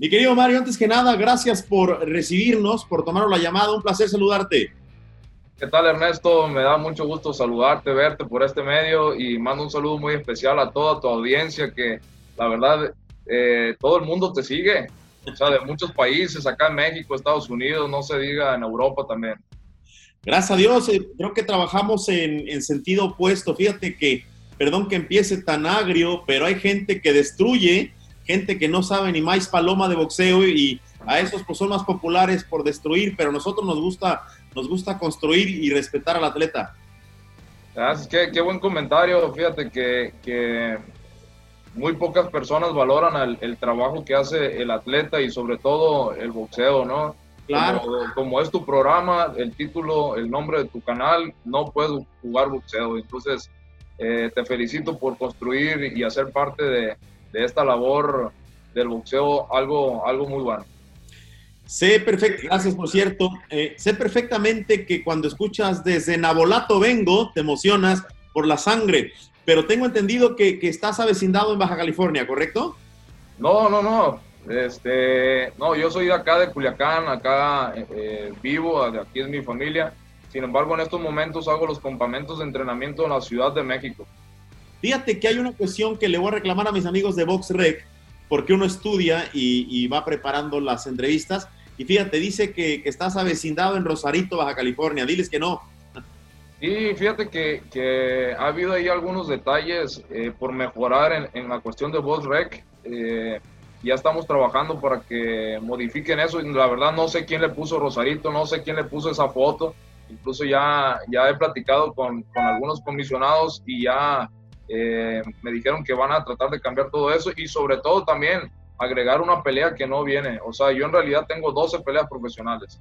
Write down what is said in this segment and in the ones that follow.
Mi querido Mario, antes que nada, gracias por recibirnos, por tomar la llamada. Un placer saludarte. ¿Qué tal, Ernesto? Me da mucho gusto saludarte, verte por este medio y mando un saludo muy especial a toda tu audiencia que la verdad eh, todo el mundo te sigue. O sea, de muchos países, acá en México, Estados Unidos, no se diga en Europa también. Gracias a Dios, eh, creo que trabajamos en, en sentido opuesto. Fíjate que, perdón que empiece tan agrio, pero hay gente que destruye gente que no sabe ni más paloma de boxeo y a esos pues son más populares por destruir, pero a nosotros nos gusta, nos gusta construir y respetar al atleta. Gracias, qué, qué buen comentario. Fíjate que, que muy pocas personas valoran el, trabajo que hace el atleta y sobre todo el boxeo, ¿no? Claro. Como, es tu programa, el título, el nombre de tu canal, no puedes jugar boxeo. Entonces, eh, te felicito por construir y hacer parte de, de esta labor del boxeo algo, algo muy bueno. Sé perfecto, gracias por cierto. Eh, sé perfectamente que cuando escuchas desde Nabolato vengo, te emocionas por la sangre, pero tengo entendido que, que estás avecindado en Baja California, ¿correcto? No, no, no. Este, no, yo soy de acá de Culiacán, acá eh, vivo, aquí es mi familia. Sin embargo, en estos momentos hago los campamentos de entrenamiento en la Ciudad de México. Fíjate que hay una cuestión que le voy a reclamar a mis amigos de VoxRec, porque uno estudia y, va preparando las entrevistas. Y fíjate, dice que, estás avecindado en Rosarito, Baja California. Diles que no. Sí, fíjate que, ha habido ahí algunos detalles eh, por mejorar en, la cuestión de VoxRec. Eh, ya estamos trabajando para que modifiquen eso. La verdad no sé quién le puso Rosarito, no sé quién le puso esa foto. Incluso ya, ya he platicado con algunos comisionados y ya eh, me dijeron que van a tratar de cambiar todo eso y sobre todo también agregar una pelea que no viene. O sea, yo en realidad tengo 12 peleas profesionales.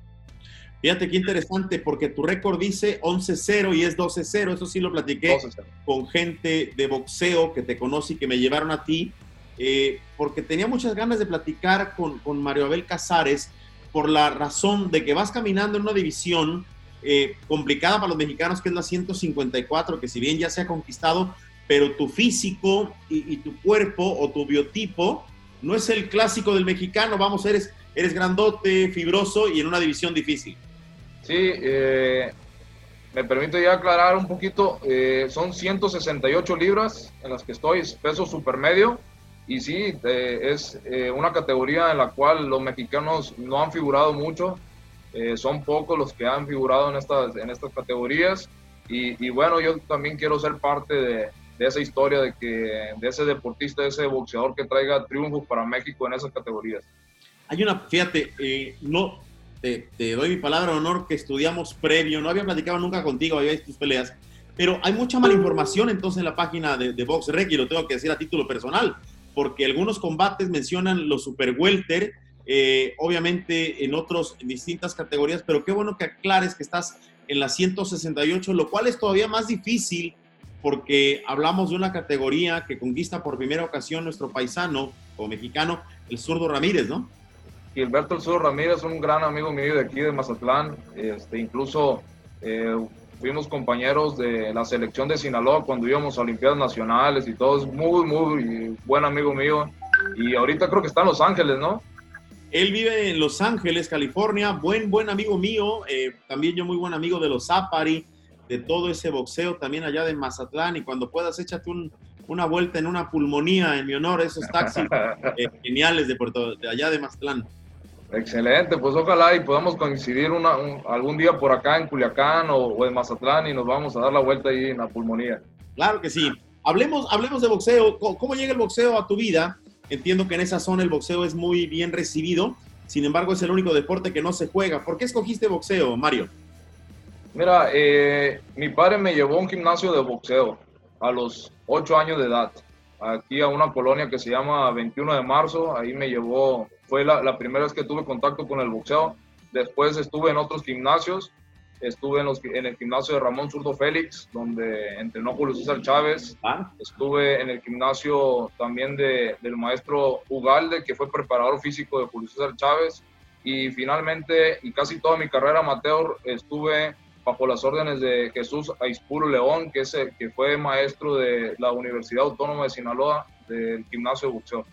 Fíjate qué interesante, porque tu récord dice 11-0 y es 12-0. Eso sí lo platiqué con gente de boxeo que te conoce y que me llevaron a ti, eh, porque tenía muchas ganas de platicar con, con, Mario Abel Casares por la razón de que vas caminando en una división eh, complicada para los mexicanos, que es la 154, que si bien ya se ha conquistado, pero tu físico y, tu cuerpo o tu biotipo no es el clásico del mexicano, vamos, eres, eres grandote, fibroso y en una división difícil. Sí, eh, me permito ya aclarar un poquito, eh, son 168 libras en las que estoy, peso supermedio, y sí, eh, es una categoría en la cual los mexicanos no han figurado mucho, son pocos los que han figurado en estas, en estas categorías, y, y bueno, yo también quiero ser parte de, de esa historia de que de ese deportista, de ese boxeador que traiga triunfos para México en esas categorías. Hay una, fíjate, eh, no, te, doy mi palabra de honor que estudiamos previo, no había platicado nunca contigo, había visto tus peleas, pero hay mucha mala información entonces en la página de, de BoxRec y lo tengo que decir a título personal, porque algunos combates mencionan los super welter, eh, obviamente en otros distintas categorías, pero qué bueno que aclares que estás en la 168, lo cual es todavía más difícil porque hablamos de una categoría que conquista por primera ocasión nuestro paisano o mexicano, el zurdo Ramírez, ¿no? Gilberto el zurdo Ramírez es un gran amigo mío de aquí de Mazatlán, este, incluso eh, fuimos compañeros de la selección de Sinaloa cuando íbamos a Olimpiadas Nacionales y todo, es muy, muy buen amigo mío y ahorita creo que está en Los Ángeles, ¿no? Él vive en Los Ángeles, California, buen, buen amigo mío, eh, también yo muy buen amigo de los Zapari, de todo ese boxeo también allá de Mazatlán y cuando puedas échate una vuelta en una pulmonía en mi honor, esos taxis eh, geniales de, Puerto, de allá de Mazatlán. Excelente, pues ojalá y podamos coincidir una, algún día por acá en Culiacán o, en Mazatlán y nos vamos a dar la vuelta ahí en la pulmonía. Claro que sí. Hablemos, hablemos de boxeo. ¿Cómo llega el boxeo a tu vida? Entiendo que en esa zona el boxeo es muy bien recibido. Sin embargo, es el único deporte que no se juega. ¿Por qué escogiste boxeo, Mario? Mira, eh, mi padre me llevó a un gimnasio de boxeo a los 8 años de edad, aquí a una colonia que se llama 21 de marzo, ahí me llevó, fue la, primera vez que tuve contacto con el boxeo, después estuve en otros gimnasios, estuve en, los, en el gimnasio de Ramón Zurdo Félix, donde entrenó Julio César Chávez, ah. estuve en el gimnasio también de, del maestro Ugalde, que fue preparador físico de Julio César Chávez, y finalmente, y casi toda mi carrera amateur, estuve bajo las órdenes de Jesús Aispuro León, que, es que fue maestro de la Universidad Autónoma de Sinaloa del gimnasio de boxeo.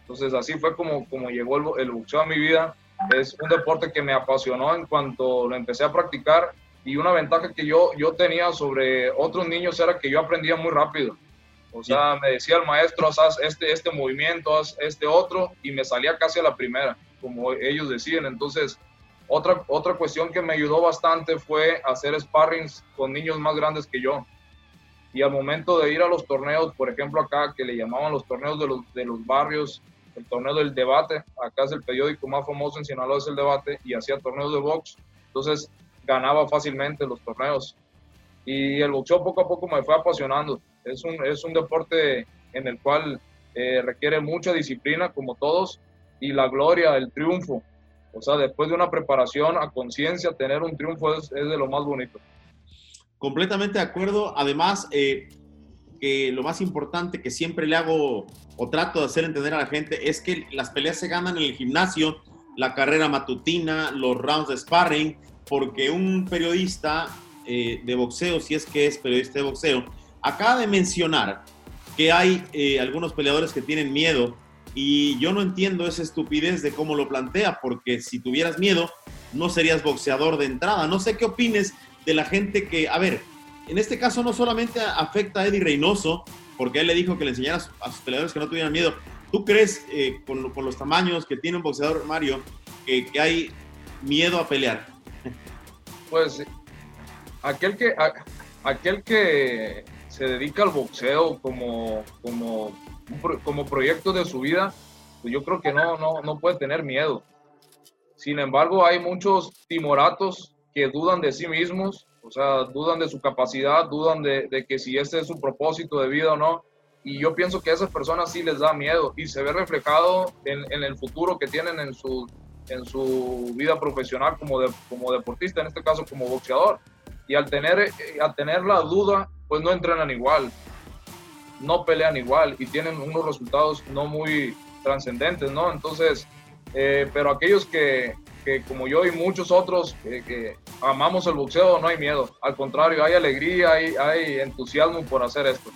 Entonces así fue como, como llegó el, boxeo a mi vida. Es un deporte que me apasionó en cuanto lo empecé a practicar y una ventaja que yo, yo tenía sobre otros niños era que yo aprendía muy rápido. O sea, me decía el maestro, haz este, este movimiento, haz este otro, y me salía casi a la primera, como ellos decían. Entonces, otra, otra cuestión que me ayudó bastante fue hacer sparrings con niños más grandes que yo. Y al momento de ir a los torneos, por ejemplo acá, que le llamaban los torneos de los, de los barrios, el torneo del debate, acá es el periódico más famoso en Sinaloa, es el debate, y hacía torneos de box. Entonces, ganaba fácilmente los torneos. Y el boxeo poco a poco me fue apasionando. Es un, es un deporte en el cual eh, requiere mucha disciplina, como todos, y la gloria, el triunfo. O sea, después de una preparación a conciencia, tener un triunfo es, de lo más bonito. Completamente de acuerdo. Además, eh, que lo más importante que siempre le hago o trato de hacer entender a la gente es que las peleas se ganan en el gimnasio, la carrera matutina, los rounds de sparring, porque un periodista eh, de boxeo, si es que es periodista de boxeo, acaba de mencionar que hay eh, algunos peleadores que tienen miedo y yo no entiendo esa estupidez de cómo lo plantea, porque si tuvieras miedo, no serías boxeador de entrada. No sé qué opines de la gente que, a ver, en este caso no solamente afecta a Eddie Reynoso, porque él le dijo que le enseñara a sus peleadores que no tuvieran miedo. ¿Tú crees, eh, con, los tamaños que tiene un boxeador, Mario, que, hay miedo a pelear? Pues aquel que, aquel que se dedica al boxeo como, como, como proyecto de su vida, pues yo creo que no, no, no puede tener miedo. Sin embargo, hay muchos timoratos que dudan de sí mismos, o sea, dudan de su capacidad, dudan de, que si este es su propósito de vida o no. Y yo pienso que a esas personas sí les da miedo y se ve reflejado en, en el futuro que tienen en su, en su vida profesional como, de, como deportista, en este caso como boxeador. Y al tener, eh, al tener la duda, pues no entrenan igual, no pelean igual y tienen unos resultados no muy trascendentes, ¿no? Entonces, eh, pero aquellos que, que, como yo y muchos otros que amamos el boxeo, no hay miedo. Al contrario, hay alegría, hay, hay entusiasmo por hacer esto.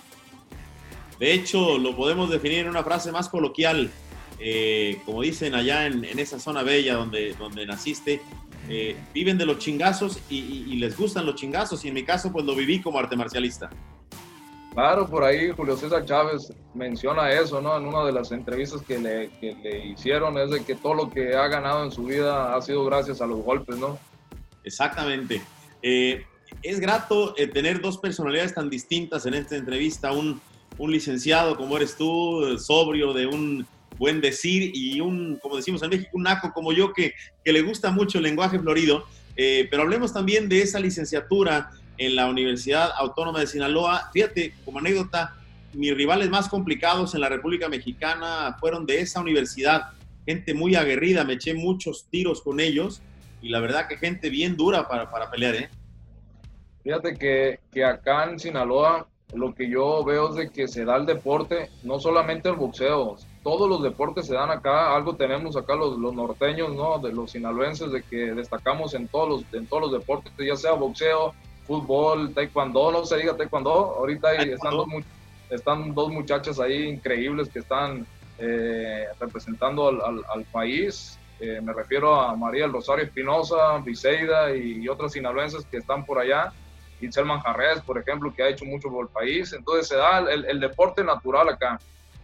De hecho, lo podemos definir en una frase más coloquial. Eh, como dicen allá en, en, esa zona bella donde, donde naciste, eh, viven de los chingazos y, y, les gustan los chingazos y en mi caso pues lo viví como arte marcialista. Claro, por ahí Julio César Chávez menciona eso, ¿no? En una de las entrevistas que le, que le hicieron es de que todo lo que ha ganado en su vida ha sido gracias a los golpes, ¿no? Exactamente. Eh, es grato eh, tener dos personalidades tan distintas en esta entrevista, un, un licenciado como eres tú, sobrio, de un buen decir, y un, como decimos en México, un naco como yo que, que le gusta mucho el lenguaje florido. Eh, pero hablemos también de esa licenciatura en la Universidad Autónoma de Sinaloa. Fíjate, como anécdota, mis rivales más complicados en la República Mexicana fueron de esa universidad. Gente muy aguerrida, me eché muchos tiros con ellos y la verdad que gente bien dura para, para pelear, ¿eh? Fíjate que, que, acá en Sinaloa lo que yo veo es de que se da el deporte, no solamente el boxeo, todos los deportes se dan acá, algo tenemos acá los, los norteños, ¿no? De los sinaloenses, de que destacamos en todos los, en todos los deportes, ya sea boxeo, fútbol, taekwondo, no se diga taekwondo, ahorita están, dos, están dos muchachas ahí increíbles que están eh, representando al, al, país. Eh, me refiero a María Rosario Espinosa, Viseida y, otras sinaloenses que están por allá. Itzel Manjarres, por ejemplo, que ha hecho mucho por el país. Entonces se da el, el deporte natural acá.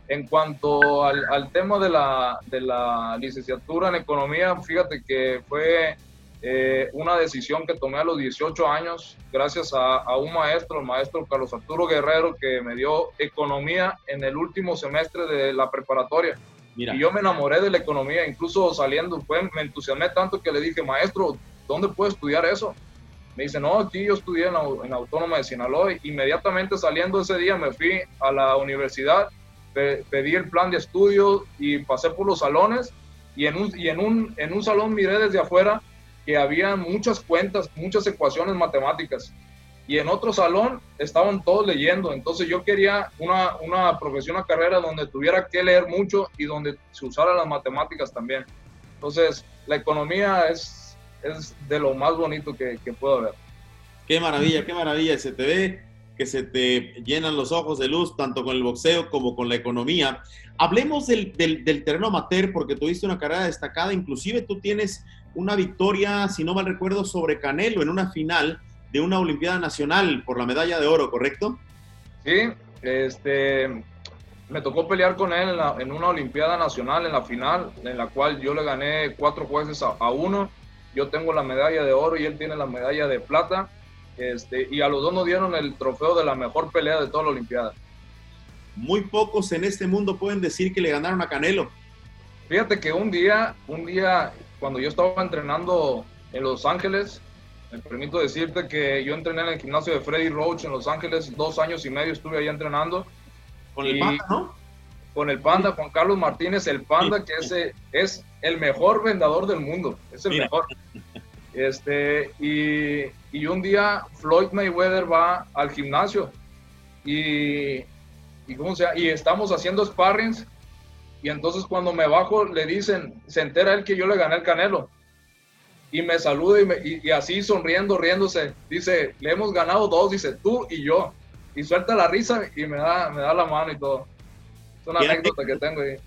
En cuanto al, al tema de la, de la licenciatura en economía, fíjate que fue eh, una decisión que tomé a los 18 años gracias a, un maestro, el maestro Carlos Arturo Guerrero, que me dio economía en el último semestre de la preparatoria. Y yo me enamoré de la economía, incluso saliendo, fue, me entusiasmé tanto que le dije, maestro, ¿dónde puedo estudiar eso? Me dice, no, aquí yo estudié en, en Autónoma de Sinaloa. Inmediatamente saliendo ese día me fui a la universidad, pedí el plan de estudio y pasé por los salones y en un, y en un, en un salón miré desde afuera que había muchas cuentas, muchas ecuaciones matemáticas. Y en otro salón estaban todos leyendo. Entonces yo quería una, una profesión, una carrera donde tuviera que leer mucho y donde se usara las matemáticas también. Entonces la economía es, es de lo más bonito que, que puedo ver. Qué maravilla, qué maravilla. Se te ve que se te llenan los ojos de luz, tanto con el boxeo como con la economía. Hablemos del, del, terreno amateur, porque tuviste una carrera destacada, inclusive tú tienes una victoria, si no mal recuerdo, sobre Canelo en una final de una Olimpiada Nacional por la medalla de oro, ¿correcto? Sí, este, me tocó pelear con él en, una Olimpiada Nacional en la final, en la cual yo le gané cuatro jueces a, a uno. Yo tengo la medalla de oro y él tiene la medalla de plata este, y a los dos nos dieron el trofeo de la mejor pelea de toda la Olimpiada. Muy pocos en este mundo pueden decir que le ganaron a Canelo. Fíjate que un día, un día, cuando yo estaba entrenando en Los Ángeles, me permito decirte que yo entrené en el gimnasio de Freddy Roach en Los Ángeles, dos años y medio estuve ahí entrenando. Con el Panda, ¿no? Con el Panda, Juan Carlos Martínez, el Panda, que ese es el mejor vendedor del mundo, es el mejor. Este, y, y, un día Floyd Mayweather va al gimnasio y, y, ¿cómo sea? y estamos haciendo sparrings y entonces cuando me bajo le dicen, se entera él que yo le gané el canelo y me saluda y, y, así sonriendo, riéndose, dice, le hemos ganado dos, dice, tú y yo. Y suelta la risa y me da, me da la mano y todo. Es una anécdota, que tengo ahí.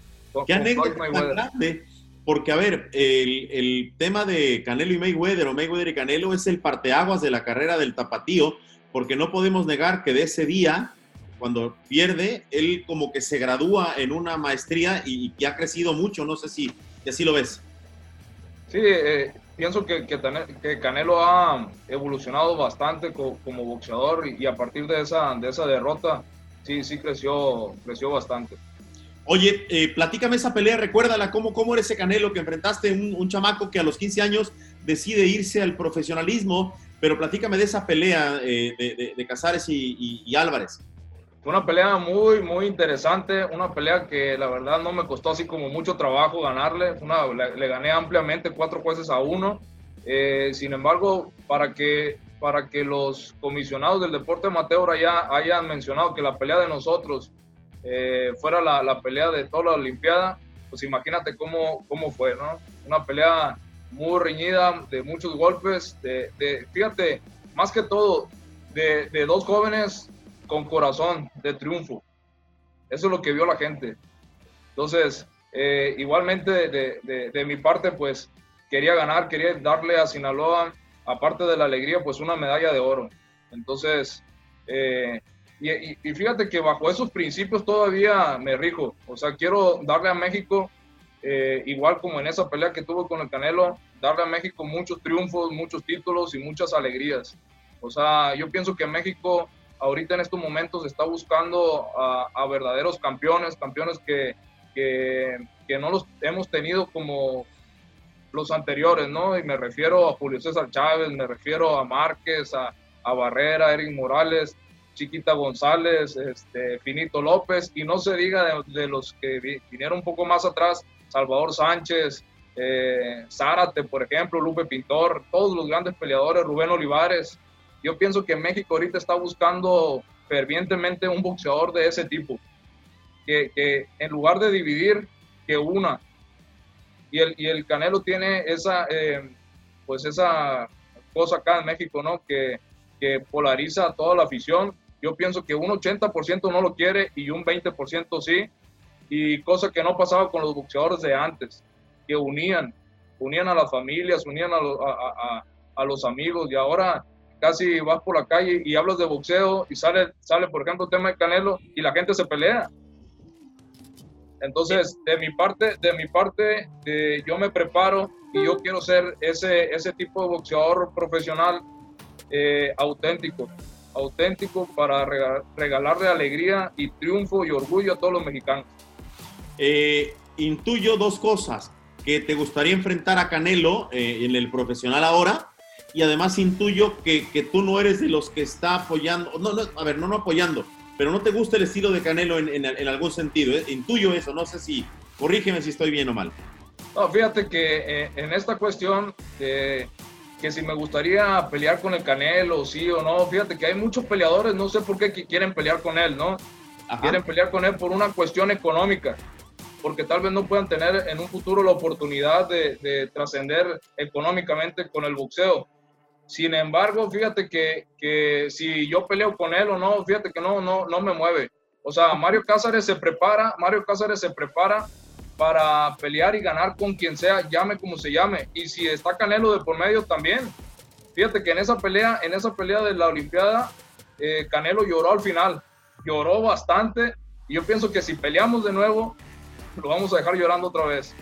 ¿Qué anécdota grande? Porque, a ver, el, tema de Canelo y Mayweather o Mayweather y Canelo es el parteaguas de la carrera del tapatío, porque no podemos negar que de ese día, cuando pierde, él como que se gradúa en una maestría y, que ha crecido mucho. No sé si, así lo ves. Sí, eh, pienso que, que, Canelo ha evolucionado bastante como, boxeador y, a partir de esa, de esa derrota, sí, sí creció, creció bastante. Oye, eh, platícame esa pelea, recuérdala, ¿cómo, cómo era ese Canelo que enfrentaste un, un chamaco que a los 15 años decide irse al profesionalismo, pero platícame de esa pelea eh, de, de, Casares y, Álvarez. Fue una pelea muy, muy interesante, una pelea que la verdad no me costó así como mucho trabajo ganarle, una, le, gané ampliamente cuatro jueces a uno, eh, sin embargo, para que, para que los comisionados del deporte amateur allá hayan mencionado que la pelea de nosotros eh, fuera la, la, pelea de toda la Olimpiada, pues imagínate cómo, cómo fue, ¿no? Una pelea muy reñida, de muchos golpes, de, de fíjate, más que todo, de, de, dos jóvenes con corazón de triunfo. Eso es lo que vio la gente. Entonces, eh, igualmente de, de, mi parte, pues quería ganar, quería darle a Sinaloa, aparte de la alegría, pues una medalla de oro. Entonces, eh, y, fíjate que bajo esos principios todavía me rijo. O sea, quiero darle a México, eh, igual como en esa pelea que tuve con el Canelo, darle a México muchos triunfos, muchos títulos y muchas alegrías. O sea, yo pienso que México ahorita en estos momentos está buscando a, verdaderos campeones, campeones que, que, no los hemos tenido como los anteriores, ¿no? Y me refiero a Julio César Chávez, me refiero a Márquez, a, a Barrera, Eric Morales, Chiquita González, este, Finito López, y no se diga de, los que vinieron un poco más atrás, Salvador Sánchez, eh, Zárate, por ejemplo, Lupe Pintor, todos los grandes peleadores, Rubén Olivares. Yo pienso que México ahorita está buscando fervientemente un boxeador de ese tipo, que, en lugar de dividir, que una. Y el, y el Canelo tiene esa, eh, pues esa cosa acá en México, ¿no? Que, que polariza a toda la afición yo pienso que un 80% no lo quiere y un 20% sí, y cosa que no pasaba con los boxeadores de antes, que unían, unían a las familias, unían a, los amigos, y ahora casi vas por la calle y hablas de boxeo y sale, sale por ejemplo, el tema de Canelo y la gente se pelea. Entonces, de mi parte, de mi parte, yo me preparo y yo quiero ser ese, ese tipo de boxeador profesional eh, auténtico auténtico para regalarle alegría y triunfo y orgullo a todos los mexicanos. Eh, intuyo dos cosas, que te gustaría enfrentar a Canelo eh, en el profesional ahora y además intuyo que, que, tú no eres de los que está apoyando, no, no, a ver, no, no apoyando, pero no te gusta el estilo de Canelo en, en, algún sentido, ¿eh? intuyo eso, no sé si, corrígeme si estoy bien o mal. No, fíjate que en esta cuestión que si me gustaría pelear con el Canelo, sí o no. Fíjate que hay muchos peleadores, no sé por qué quieren pelear con él, ¿no? Quieren pelear con él por una cuestión económica, porque tal vez no puedan tener en un futuro la oportunidad de, trascender económicamente con el boxeo. Sin embargo, fíjate que, que, si yo peleo con él o no, fíjate que no, no, no me mueve. O sea, Mario Cázares se prepara, Mario Cázares se prepara para pelear y ganar con quien sea, llame como se llame. Y si está Canelo de por medio también. Fíjate que en esa pelea, en esa pelea de la Olimpiada, eh, Canelo lloró al final, lloró bastante. Y yo pienso que si peleamos de nuevo, lo vamos a dejar llorando otra vez.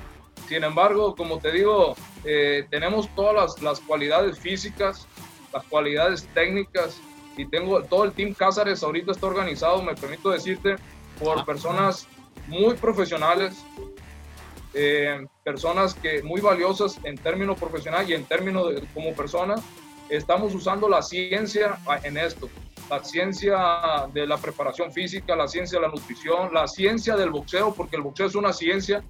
Sin embargo, como te digo, eh, tenemos todas las, las, cualidades físicas, las cualidades técnicas y tengo todo el team Cázares ahorita está organizado, me permito decirte, por ah. personas muy profesionales, eh, personas que muy valiosas en términos profesional y en términos de, como personas. Estamos usando la ciencia en esto, la ciencia de la preparación física, la ciencia de la nutrición, la ciencia del boxeo, porque el boxeo es una ciencia,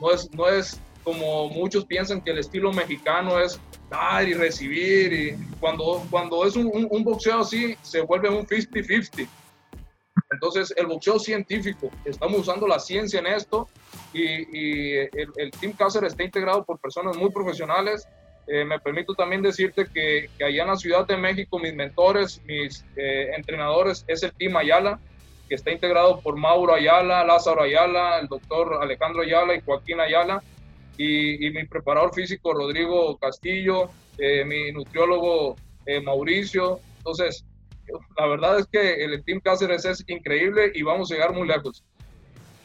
no es, no es como muchos piensan que el estilo mexicano es dar y recibir, y cuando, cuando es un, boxeo así, se vuelve un 50-50 entonces, el boxeo científico, estamos usando la ciencia en esto y, el, Team Cáceres está integrado por personas muy profesionales. Eh, me permito también decirte que, allá en la Ciudad de México, mis mentores, mis eh, entrenadores, es el Team Ayala, que está integrado por Mauro Ayala, Lázaro Ayala, el doctor Alejandro Ayala y Joaquín Ayala, y, mi preparador físico Rodrigo Castillo, eh, mi nutriólogo Mauricio. Entonces, la verdad es que el Team Cáceres es increíble y vamos a llegar muy lejos.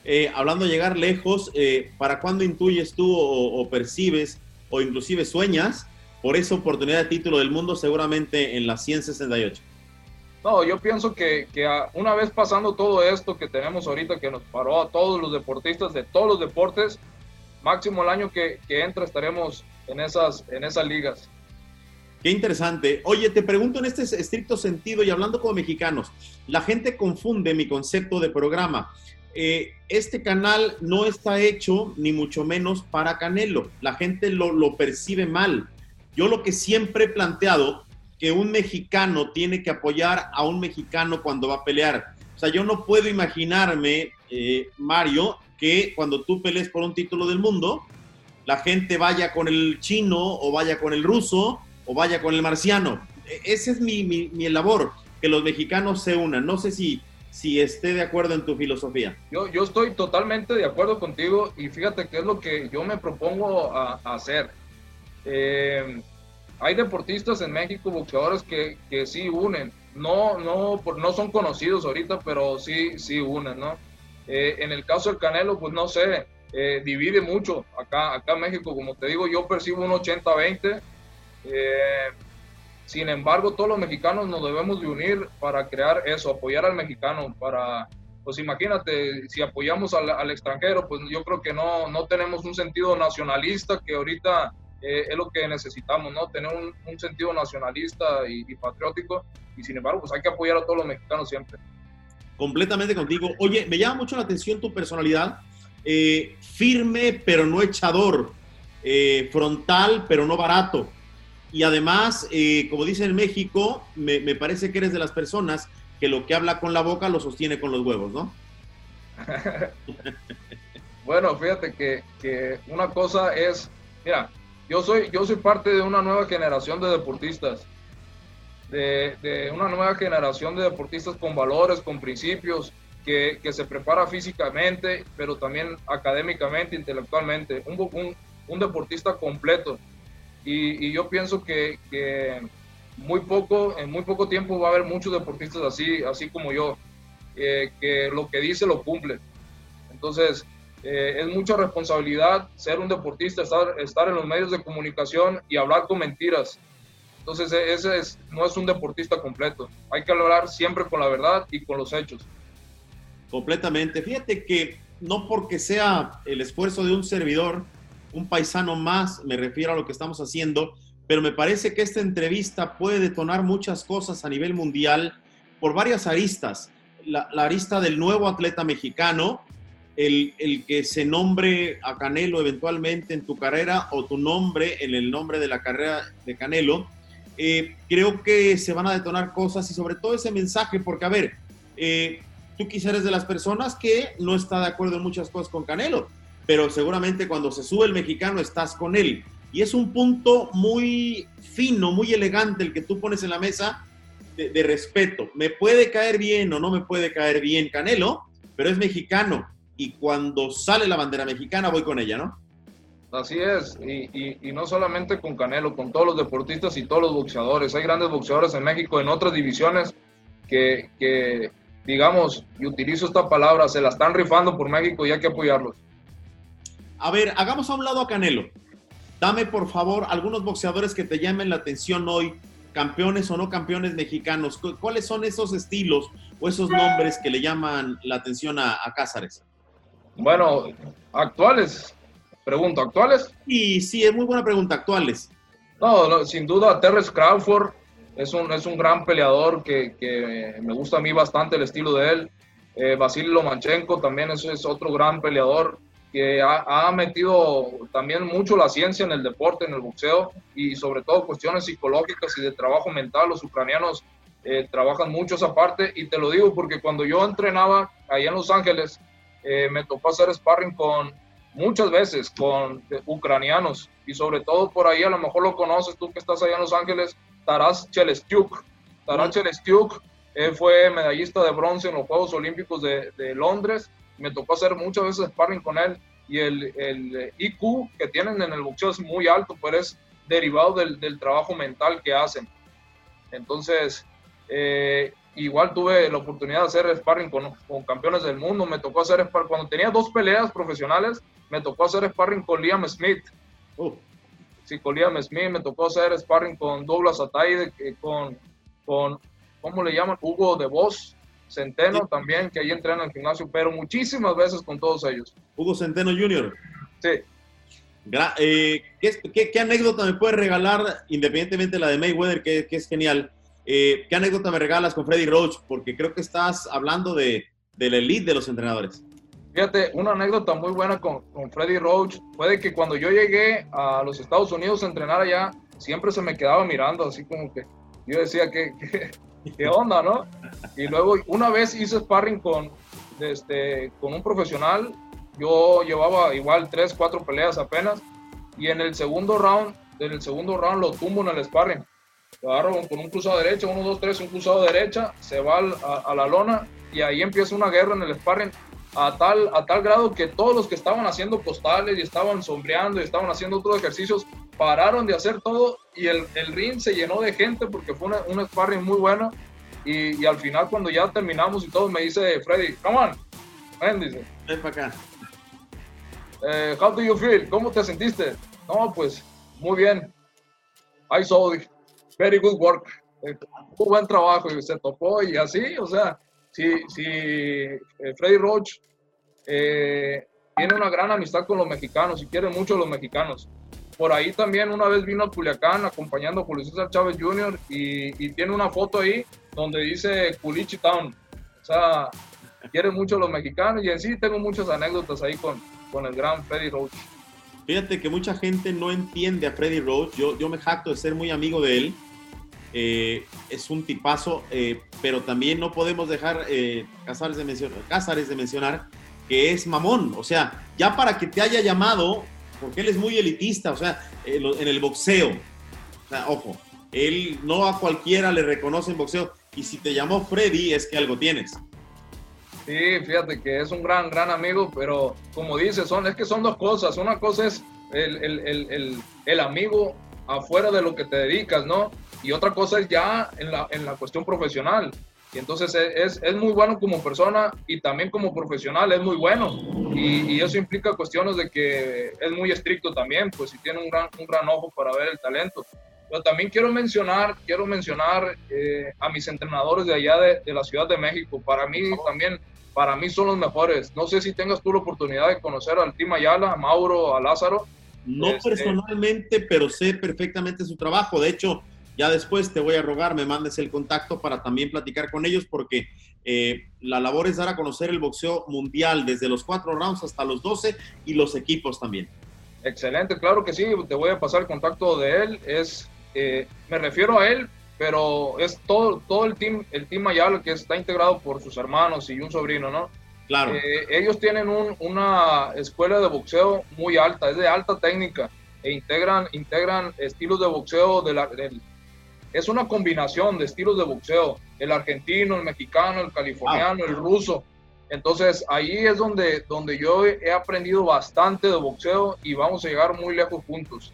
Eh, hablando de llegar lejos, eh, ¿para cuándo intuyes tú o, percibes o inclusive sueñas por esa oportunidad de título del mundo seguramente en la 168? No, yo pienso que, que una vez pasando todo esto que tenemos ahorita, que nos paró a todos los deportistas de todos los deportes, máximo el año que, que entra estaremos en esas, en esas ligas. Qué interesante. Oye, te pregunto en este estricto sentido y hablando como mexicanos, la gente confunde mi concepto de programa. Eh, este canal no está hecho ni mucho menos para Canelo. La gente lo, lo percibe mal. Yo lo que siempre he planteado, que un mexicano tiene que apoyar a un mexicano cuando va a pelear. O sea, yo no puedo imaginarme, eh, Mario, que cuando tú pelees por un título del mundo, la gente vaya con el chino o vaya con el ruso o vaya con el marciano. E, ese es mi, mi, labor, que los mexicanos se unan. No sé si, si esté de acuerdo en tu filosofía. Yo, yo estoy totalmente de acuerdo contigo y fíjate que es lo que yo me propongo a, hacer. Eh, hay deportistas en México, boxeadores que, que sí unen. No, no, no son conocidos ahorita, pero sí, sí unen, ¿no? Eh, en el caso del Canelo, pues no sé, eh, divide mucho acá, acá en México. Como te digo, yo percibo un 80-20 eh, sin embargo, todos los mexicanos nos debemos de unir para crear eso, apoyar al mexicano, para, pues imagínate, si apoyamos al, extranjero, pues yo creo que no, no tenemos un sentido nacionalista que ahorita eh, es lo que necesitamos, ¿no? Tener un, sentido nacionalista y, patriótico, y sin embargo, pues hay que apoyar a todos los mexicanos siempre. Completamente contigo. Oye, me llama mucho la atención tu personalidad, eh, firme pero no echador, frontal pero no barato. Y además, eh, como dice en México, me, parece que eres de las personas que lo que habla con la boca lo sostiene con los huevos, ¿no? bueno, fíjate que, una cosa es, mira, yo soy, yo soy parte de una nueva generación de deportistas, de, una nueva generación de deportistas con valores, con principios, que, se prepara físicamente, pero también académicamente, intelectualmente, un, un, un deportista completo. Y, yo pienso que, muy poco, en muy poco tiempo va a haber muchos deportistas así, así como yo, eh, que lo que dice lo cumple. Entonces, eh, es mucha responsabilidad ser un deportista, estar, estar en los medios de comunicación y hablar con mentiras. Entonces, e, ese es, no es un deportista completo. Hay que hablar siempre con la verdad y con los hechos. Completamente. Fíjate que no porque sea el esfuerzo de un servidor, un paisano más, me refiero a lo que estamos haciendo, pero me parece que esta entrevista puede detonar muchas cosas a nivel mundial por varias aristas. La, arista del nuevo atleta mexicano, el, que se nombre a Canelo eventualmente en tu carrera o tu nombre en el nombre de la carrera de Canelo, eh, creo que se van a detonar cosas y sobre todo ese mensaje, porque a ver, eh, tú quizás eres de las personas que no está de acuerdo en muchas cosas con Canelo, pero seguramente cuando se sube el mexicano estás con él. Y es un punto muy fino, muy elegante el que tú pones en la mesa de, respeto. Me puede caer bien o no me puede caer bien Canelo, pero es mexicano. Y cuando sale la bandera mexicana voy con ella, ¿no? Así es, y, no solamente con Canelo, con todos los deportistas y todos los boxeadores. Hay grandes boxeadores en México, en otras divisiones, que, que digamos, y utilizo esta palabra, se la están rifando por México y hay que apoyarlos. A ver, hagamos a un lado a Canelo. Dame, por favor, algunos boxeadores que te llamen la atención hoy, campeones o no campeones mexicanos. ¿Cuáles son esos estilos o esos nombres que le llaman la atención a, Cázares? Bueno, actuales. Pregunto, ¿actuales? Sí, sí, es muy buena pregunta, actuales. No, sin duda, Terrence Crawford es un, es un gran peleador que, que me gusta a mí bastante el estilo de él. Eh, Vasily Lomachenko también es, es otro gran peleador que ha, metido también mucho la ciencia en el deporte, en el boxeo y sobre todo cuestiones psicológicas y de trabajo mental. Los ucranianos eh, trabajan mucho esa parte y te lo digo porque cuando yo entrenaba ahí en Los Ángeles, eh, me tocó hacer sparring con muchas veces con ucranianos y sobre todo por ahí a lo mejor lo conoces tú que estás allá en Los Ángeles, Taras Chelestyuk. Taras Chelestyuk eh, fue medallista de bronce en los Juegos Olímpicos de, de Londres me tocó hacer muchas veces sparring con él y el, el IQ que tienen en el boxeo es muy alto, pero es derivado del, del trabajo mental que hacen. Entonces, eh, igual tuve la oportunidad de hacer sparring con, con, campeones del mundo, me tocó hacer sparring, cuando tenía dos peleas profesionales, me tocó hacer sparring con Liam Smith. Uh. Sí, con Liam Smith, me tocó hacer sparring con Douglas Ataide, con, con, ¿cómo le llaman? Hugo de Vos, Centeno también, que ahí entrena en el gimnasio, pero muchísimas veces con todos ellos. Hugo Centeno Jr. Sí. Eh, ¿qué, anécdota me puedes regalar, independientemente de la de Mayweather, que, es genial? Eh, ¿Qué anécdota me regalas con Freddy Roach? Porque creo que estás hablando de, de la elite de los entrenadores. Fíjate, una anécdota muy buena con, con Freddy Roach fue de que cuando yo llegué a los Estados Unidos a entrenar allá, siempre se me quedaba mirando, así como que yo decía que, ¿qué onda, no? Y luego una vez hice sparring con, este, con un profesional, yo llevaba igual tres, cuatro peleas apenas, y en el segundo round, en el segundo round lo tumbo en el sparring. Lo agarro con un cruzado derecha, uno, dos, tres, un cruzado derecha, se va a, la lona y ahí empieza una guerra en el sparring a tal, a tal grado que todos los que estaban haciendo postales y estaban sombreando y estaban haciendo otros ejercicios pararon de hacer todo y el, el ring se llenó de gente porque fue un sparring muy bueno. Y, y, al final, cuando ya terminamos y todo, me dice Freddy, come on, ven, dice. Ven para acá. Eh, how do you feel? ¿Cómo te sentiste? No, pues muy bien. I saw very good work. Eh, muy buen trabajo y se topó y así, o sea, si, si eh, Freddy Roach eh, tiene una gran amistad con los mexicanos y quiere mucho a los mexicanos. Por ahí también una vez vino a Culiacán acompañando a Julio César Chávez Jr. Y, tiene una foto ahí donde dice Culichi Town. O sea, quiere mucho a los mexicanos y en sí tengo muchas anécdotas ahí con, con el gran Freddy Roach. Fíjate que mucha gente no entiende a Freddy Roach. Yo, yo me jacto de ser muy amigo de él. Eh, es un tipazo, eh, pero también no podemos dejar eh, Cázares, de mencionar, Cázares de mencionar que es mamón. O sea, ya para que te haya llamado porque él es muy elitista, o sea, en el boxeo. Ojo, él no a cualquiera le reconoce en boxeo. Y si te llamó Freddy, es que algo tienes. Sí, fíjate que es un gran, gran amigo, pero como dices, son, es que son dos cosas. Una cosa es el, el, el, el, amigo afuera de lo que te dedicas, ¿no? Y otra cosa es ya en la, en la cuestión profesional. Y entonces es, es, muy bueno como persona y también como profesional es muy bueno. Y, y, eso implica cuestiones de que es muy estricto también, pues si tiene un gran, un gran ojo para ver el talento. Pero también quiero mencionar, quiero mencionar eh, a mis entrenadores de allá de, de, la Ciudad de México. Para mí también, para mí son los mejores. No sé si tengas tú la oportunidad de conocer al Team Ayala, a Mauro, a Lázaro. No este, personalmente, pero sé perfectamente su trabajo. De hecho, ya después te voy a rogar, me mandes el contacto para también platicar con ellos porque eh, la labor es dar a conocer el boxeo mundial desde los cuatro rounds hasta los doce y los equipos también. Excelente, claro que sí, te voy a pasar el contacto de él. Es, eh, me refiero a él, pero es todo, todo el team, el team Ayala que está integrado por sus hermanos y un sobrino, ¿no? Claro. Eh, ellos tienen una escuela de boxeo muy alta, es de alta técnica e integran, integran estilos de boxeo de la, es una combinación de estilos de boxeo, el argentino, el mexicano, el californiano, el ruso. Entonces ahí es donde, donde yo he aprendido bastante de boxeo y vamos a llegar muy lejos juntos.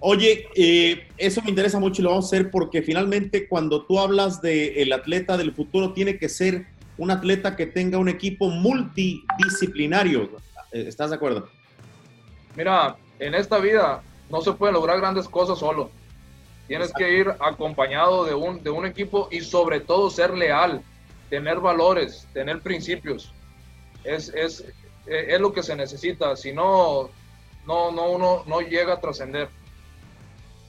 Oye, eh, eso me interesa mucho y lo vamos a hacer porque finalmente cuando tú hablas del el atleta del futuro tiene que ser un atleta que tenga un equipo multidisciplinario. ¿Estás de acuerdo? Mira, en esta vida no se pueden lograr grandes cosas solo. Tienes que ir acompañado de un, de un equipo y sobre todo ser leal, tener valores, tener principios. Es, es, es lo que se necesita. Si no, no, no, uno no llega a trascender.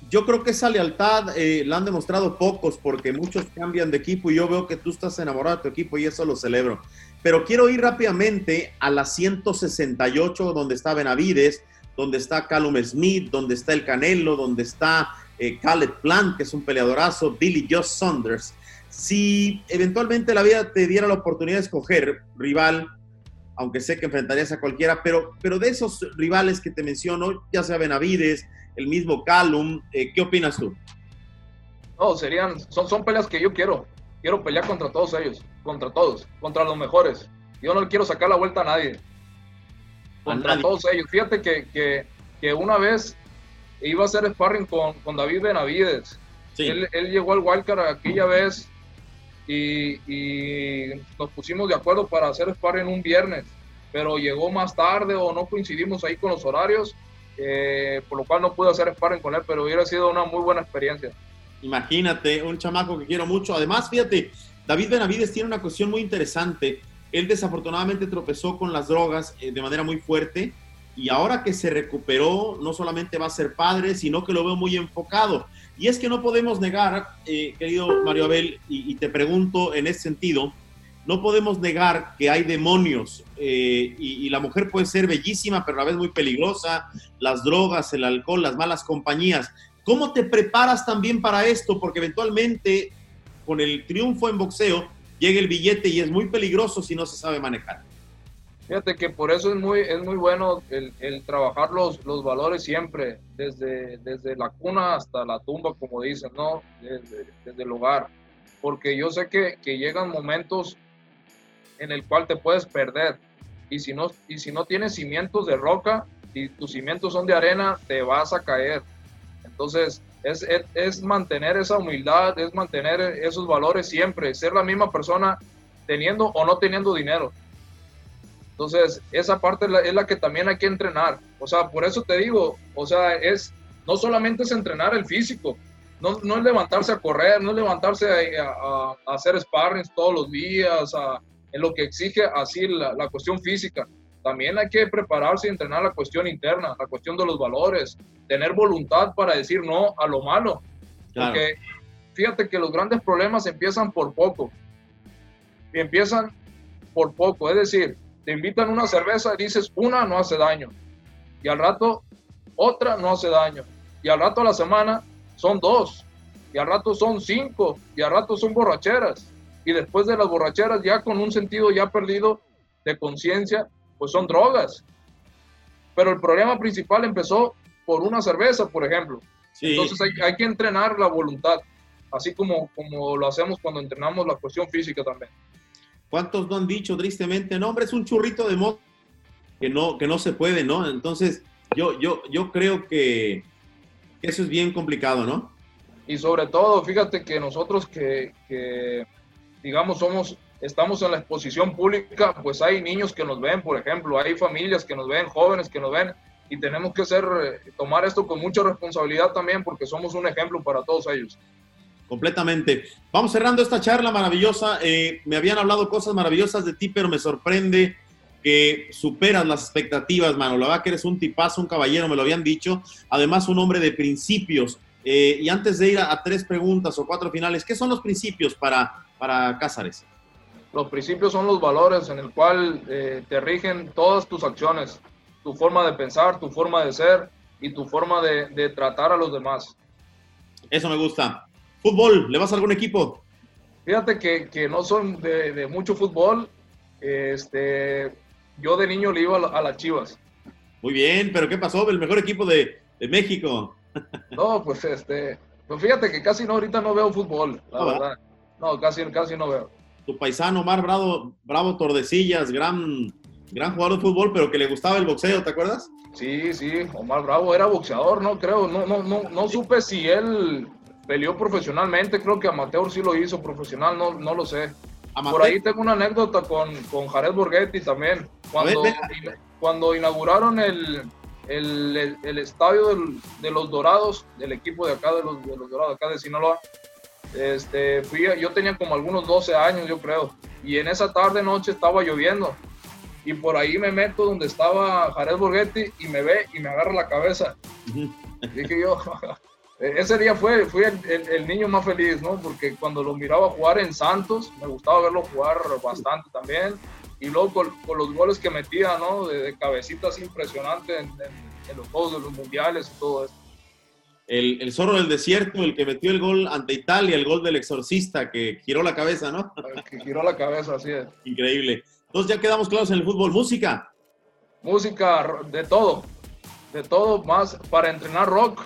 Yo creo que esa lealtad eh, la han demostrado pocos porque muchos cambian de equipo y yo veo que tú estás enamorado de tu equipo y eso lo celebro. Pero quiero ir rápidamente a la 168 donde está Benavides, donde está Callum Smith, donde está el Canelo, donde está eh, Caleb Plant, que es un peleadorazo, Billy Joe Saunders. Si eventualmente la vida te diera la oportunidad de escoger rival, aunque sé que enfrentarías a cualquiera, pero, pero de esos rivales que te menciono, ya sea Benavides, el mismo Callum, eh, ¿qué opinas tú? No, serían, son, son peleas que yo quiero. Quiero pelear contra todos ellos, contra todos, contra los mejores. Yo no le quiero sacar la vuelta a nadie. Contra todos ellos. Fíjate que, que, que una vez iba a hacer sparring con, con David Benavides. Él, él, llegó al Wildcard aquella vez y, y, nos pusimos de acuerdo para hacer sparring un viernes, pero llegó más tarde o no coincidimos ahí con los horarios, eh, por lo cual no pude hacer sparring con él, pero hubiera sido una muy buena experiencia. Imagínate, un chamaco que quiero mucho. Además, fíjate, David Benavides tiene una cuestión muy interesante. Él desafortunadamente tropezó con las drogas eh, de manera muy fuerte y ahora que se recuperó, no solamente va a ser padre, sino que lo veo muy enfocado. Y es que no podemos negar, eh, querido Mario Abel, y, te pregunto en ese sentido, no podemos negar que hay demonios eh, y, y, la mujer puede ser bellísima, pero a la vez muy peligrosa, las drogas, el alcohol, las malas compañías. ¿Cómo te preparas también para esto? Porque eventualmente con el triunfo en boxeo llega el billete y es muy peligroso si no se sabe manejar. Fíjate que por eso es muy, es muy bueno el, el trabajar los, los, valores siempre, desde, desde la cuna hasta la tumba, como dicen, ¿no? Desde, desde el hogar. Porque yo sé que, que, llegan momentos en el cual te puedes perder. Y si, no, y si no tienes cimientos de roca y tus cimientos son de arena, te vas a caer. Entonces, es, es, es mantener esa humildad, es mantener esos valores siempre, ser la misma persona teniendo o no teniendo dinero entonces, esa parte es la, que también hay que entrenar. O sea, por eso te digo, o sea, es, no solamente es entrenar el físico, no, no es levantarse a correr, no es levantarse a, hacer sparring todos los días, en lo que exige así la, la, cuestión física. También hay que prepararse y entrenar la cuestión interna, la cuestión de los valores, tener voluntad para decir no a lo malo. Porque fíjate que los grandes problemas empiezan por poco. Y empiezan por poco. Es decir, te invitan una cerveza y dices una no hace daño. Y al rato otra no hace daño. Y al rato a la semana son dos. Y al rato son cinco. Y al rato son borracheras. Y después de las borracheras ya con un sentido ya perdido de conciencia, pues son drogas. Pero el problema principal empezó por una cerveza, por ejemplo. Entonces hay, hay, que entrenar la voluntad, así como, como lo hacemos cuando entrenamos la cuestión física también. ¿Cuántos no han dicho tristemente, no, hombre, es un churrito de moto que no, que no se puede, ¿no? Entonces, yo, yo, yo creo que eso es bien complicado, ¿no? Y sobre todo, fíjate que nosotros que, que, digamos, somos, estamos en la exposición pública, pues hay niños que nos ven, por ejemplo, hay familias que nos ven, jóvenes que nos ven, y tenemos que ser, tomar esto con mucha responsabilidad también, porque somos un ejemplo para todos ellos completamente. Vamos cerrando esta charla maravillosa. Eh, me habían hablado cosas maravillosas de ti, pero me sorprende que superas las expectativas, mano. La verdad que eres un tipazo, un caballero, me lo habían dicho. Además, un hombre de principios. Eh, y antes de ir a, tres preguntas o cuatro finales, ¿qué son los principios para, para Cázares? Los principios son los valores en el cual eh, te rigen todas tus acciones, tu forma de pensar, tu forma de ser y tu forma de, de tratar a los demás. Eso me gusta. Fútbol, ¿le vas a algún equipo? Fíjate que, que no son de, de, mucho fútbol. Este, yo de niño le iba a, las Chivas. Muy bien, pero ¿qué pasó? El mejor equipo de, de México. No, pues este, pues fíjate que casi no, ahorita no veo fútbol, la ah, verdad. No, casi, casi no veo. Tu paisano Omar Bravo, Bravo Tordesillas, gran, gran jugador de fútbol, pero que le gustaba el boxeo, ¿te acuerdas? Sí, sí, Omar Bravo era boxeador, no creo, no, no, no, no supe si él peleó profesionalmente, creo que amateur sí lo hizo, profesional no, no lo sé. Por ahí tengo una anécdota con, con Jared Borghetti también. Cuando, cuando inauguraron el, el, el, estadio de los Dorados, del equipo de acá, de los, de los Dorados, acá de Sinaloa, este, fui, yo tenía como algunos 12 años, yo creo, y en esa tarde, noche estaba lloviendo, y por ahí me meto donde estaba Jared Borghetti y me ve y me agarra la cabeza. Dije yo, ese día fue, fui el, el, niño más feliz, ¿no? Porque cuando lo miraba jugar en Santos, me gustaba verlo jugar bastante también, y luego con, los goles que metía, ¿no? De, cabecitas impresionantes en, en, los juegos de los mundiales y todo eso el, el, zorro del desierto, el que metió el gol ante Italia, el gol del exorcista, que giró la cabeza, ¿no? que giró la cabeza, así es. Increíble. Entonces ya quedamos claros en el fútbol. ¿Música? Música, de todo. De todo, más para entrenar rock.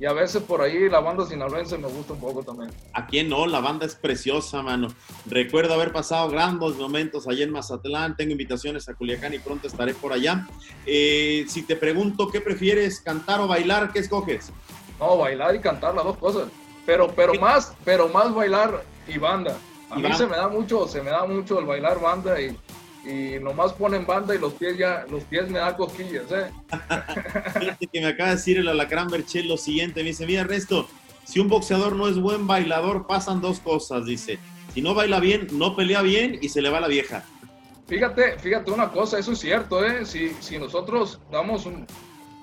Y a veces por ahí la banda sinaloense me gusta un poco también. ¿A quién no? La banda es preciosa, mano. Recuerdo haber pasado grandes momentos allá en Mazatlán. Tengo invitaciones a Culiacán y pronto estaré por allá. Eh, si te pregunto qué prefieres, cantar o bailar, ¿qué escoges? No, bailar y cantar, las dos cosas. Pero, pero más, pero más bailar y banda. A mí se me da mucho, se me da mucho el bailar banda y, y nomás ponen banda y los pies ya, los pies me dan cosquillas, ¿eh? Fíjate que me acaba de decir el Alacrán Berchel lo siguiente, me dice, mira Resto, si un boxeador no es buen bailador, pasan dos cosas, dice. Si no baila bien, no pelea bien y se le va la vieja. Fíjate, fíjate una cosa, eso es cierto, ¿eh? Si, si nosotros damos un,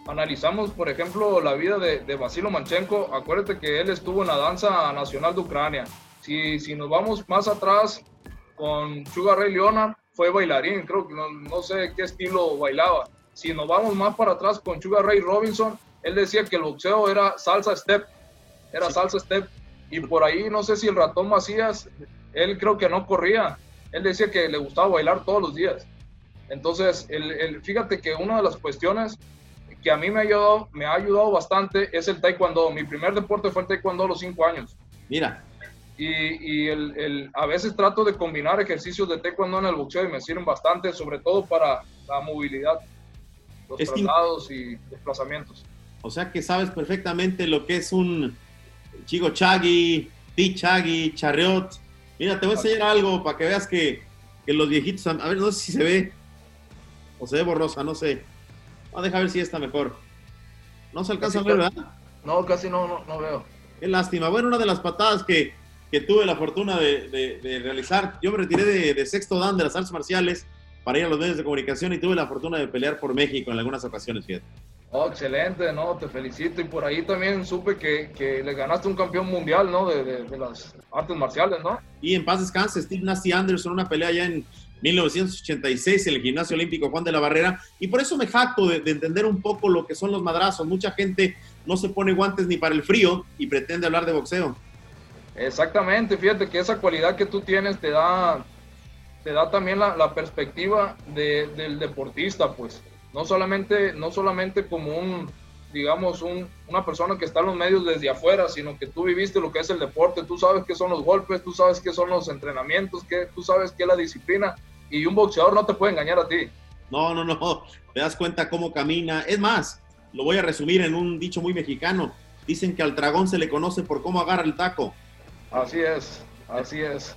analizamos, por ejemplo, la vida de, de Vasilo Manchenko, acuérdate que él estuvo en la danza nacional de Ucrania. Si, si nos vamos más atrás con Sugar Ray Leona, fue bailarín, creo que no, sé qué estilo bailaba. Si nos vamos más para atrás con Sugar Ray Robinson, él decía que el boxeo era salsa step, era salsa step. Y por ahí, no sé si el ratón Macías, él creo que no corría. Él decía que le gustaba bailar todos los días. Entonces, el, el, fíjate que una de las cuestiones que a mí me ha ayudado, me ha ayudado bastante es el taekwondo. Mi primer deporte fue el taekwondo a los cinco años. Mira. Y, y el, el, a veces trato de combinar ejercicios de taekwondo en el boxeo y me sirven bastante, sobre todo para la movilidad, los traslados y desplazamientos. O sea que sabes perfectamente lo que es un chico chagui, ti chagui, chariot. Mira, te voy a enseñar algo para que veas que, que los viejitos, a ver, no sé si se ve o se ve borrosa, no sé a dejar ver si está mejor. No se alcanza a ver, ¿verdad? No, casi no, no, veo. Qué lástima. Bueno, una de las patadas que, que tuve la fortuna de, de, realizar, yo me retiré de, de, sexto dan de las artes marciales para ir a los medios de comunicación y tuve la fortuna de pelear por México en algunas ocasiones, fíjate. Oh, excelente, no, te felicito. Y por ahí también supe que, que le ganaste un campeón mundial, ¿no? De, de, las artes marciales, ¿no? Y en paz descanse, Steve Nasty Anderson, una pelea allá en, 1986 en el Gimnasio Olímpico Juan de la Barrera, y por eso me jacto de, entender un poco lo que son los madrazos. Mucha gente no se pone guantes ni para el frío y pretende hablar de boxeo. Exactamente, fíjate que esa cualidad que tú tienes te da, te da también la, perspectiva del deportista, pues. No solamente, no solamente como un, digamos, un, una persona que está en los medios desde afuera, sino que tú viviste lo que es el deporte, tú sabes qué son los golpes, tú sabes qué son los entrenamientos, que, tú sabes qué es la disciplina, y un boxeador no te puede engañar a ti. No, no, no. Te das cuenta cómo camina. Es más, lo voy a resumir en un dicho muy mexicano. Dicen que al dragón se le conoce por cómo agarra el taco. Así es, así es.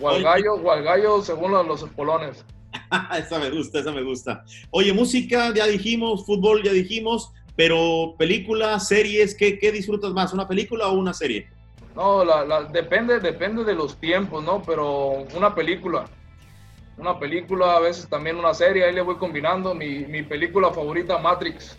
O al gallo, o al gallo según los, los polones. esa me gusta, esa me gusta. Oye, música, ya dijimos, fútbol, ya dijimos, pero películas, series, ¿qué, qué disfrutas más? ¿Una película o una serie? No, la, depende, depende de los tiempos, ¿no? Pero una película una película, a veces también una serie, ahí le voy combinando. Mi, mi película favorita, Matrix,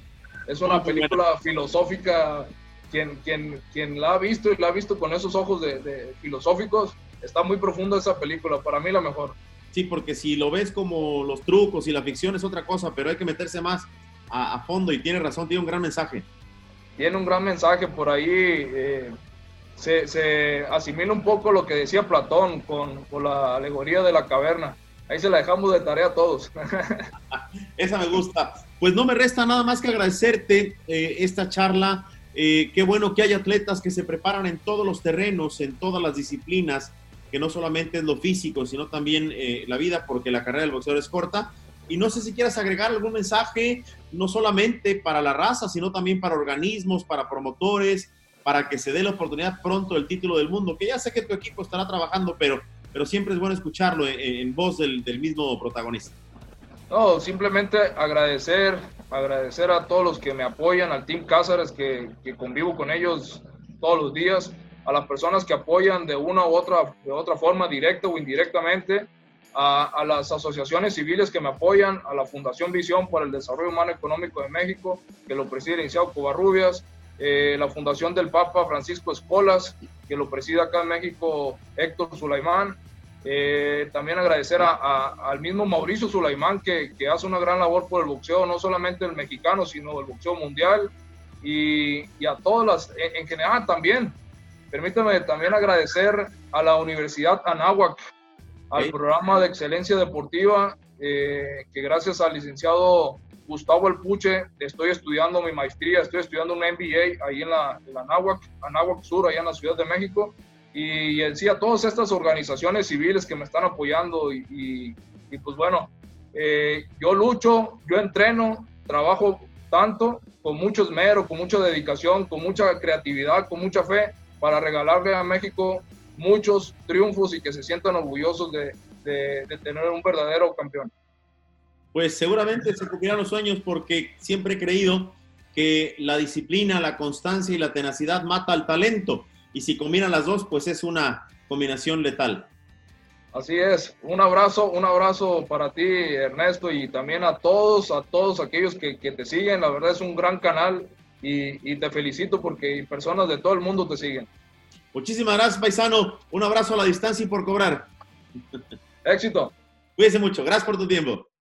es una película filosófica. Quien, quien, quien la ha visto y la ha visto con esos ojos de, filosóficos, está muy profunda esa película, para mí la mejor. Sí, porque si lo ves como los trucos y la ficción es otra cosa, pero hay que meterse más a, fondo y tiene razón, tiene un gran mensaje. Tiene un gran mensaje por ahí. Eh, se, se, asimila un poco lo que decía Platón con, con la alegoría de la caverna Ahí se la dejamos de tarea a todos. Esa me gusta. pues no me resta nada más que agradecerte eh, esta charla. Eh, qué bueno que hay atletas que se preparan en todos los terrenos, en todas las disciplinas, que no solamente es lo físico, sino también eh, la vida, porque la carrera del boxeador es corta. Y no sé si quieras agregar algún mensaje, no solamente para la raza, sino también para organismos, para promotores, para que se dé la oportunidad pronto del título del mundo, que ya sé que tu equipo estará trabajando, pero, pero siempre es bueno escucharlo en, voz del, del mismo protagonista. No, simplemente agradecer, agradecer a todos los que me apoyan, al Team Cázares que, que, convivo con ellos todos los días, a las personas que apoyan de una u otra, de otra forma, directa o indirectamente, a, a, las asociaciones civiles que me apoyan, a la Fundación Visión para el Desarrollo Humano Económico de México, que lo preside el licenciado Covarrubias, eh, la Fundación del Papa Francisco Escolas, que lo preside acá en México Héctor Sulaimán, eh, también agradecer a, al mismo Mauricio Sulaimán que, que, hace una gran labor por el boxeo, no solamente el mexicano, sino el boxeo mundial. Y, y a todas las, en, general también. Permítame también agradecer a la Universidad Anáhuac, al programa de excelencia deportiva, eh, que gracias al licenciado Gustavo El Puche estoy estudiando mi maestría, estoy estudiando un MBA ahí en la, en la Anáhuac, Anáhuac Sur, allá en la Ciudad de México y en sí a todas estas organizaciones civiles que me están apoyando y, pues bueno, eh, yo lucho, yo entreno, trabajo tanto, con mucho esmero, con mucha dedicación, con mucha creatividad, con mucha fe, para regalarle a México muchos triunfos y que se sientan orgullosos de tener un verdadero campeón. Pues seguramente se cumplirán los sueños porque siempre he creído que la disciplina, la constancia y la tenacidad mata al talento y si combinan las dos, pues es una combinación letal. Así es, un abrazo, un abrazo para ti, Ernesto, y también a todos, a todos aquellos que, te siguen. La verdad es un gran canal y, te felicito porque personas de todo el mundo te siguen. Muchísimas gracias, paisano. Un abrazo a la distancia y por cobrar. Éxito. Cuídense mucho. Gracias por tu tiempo.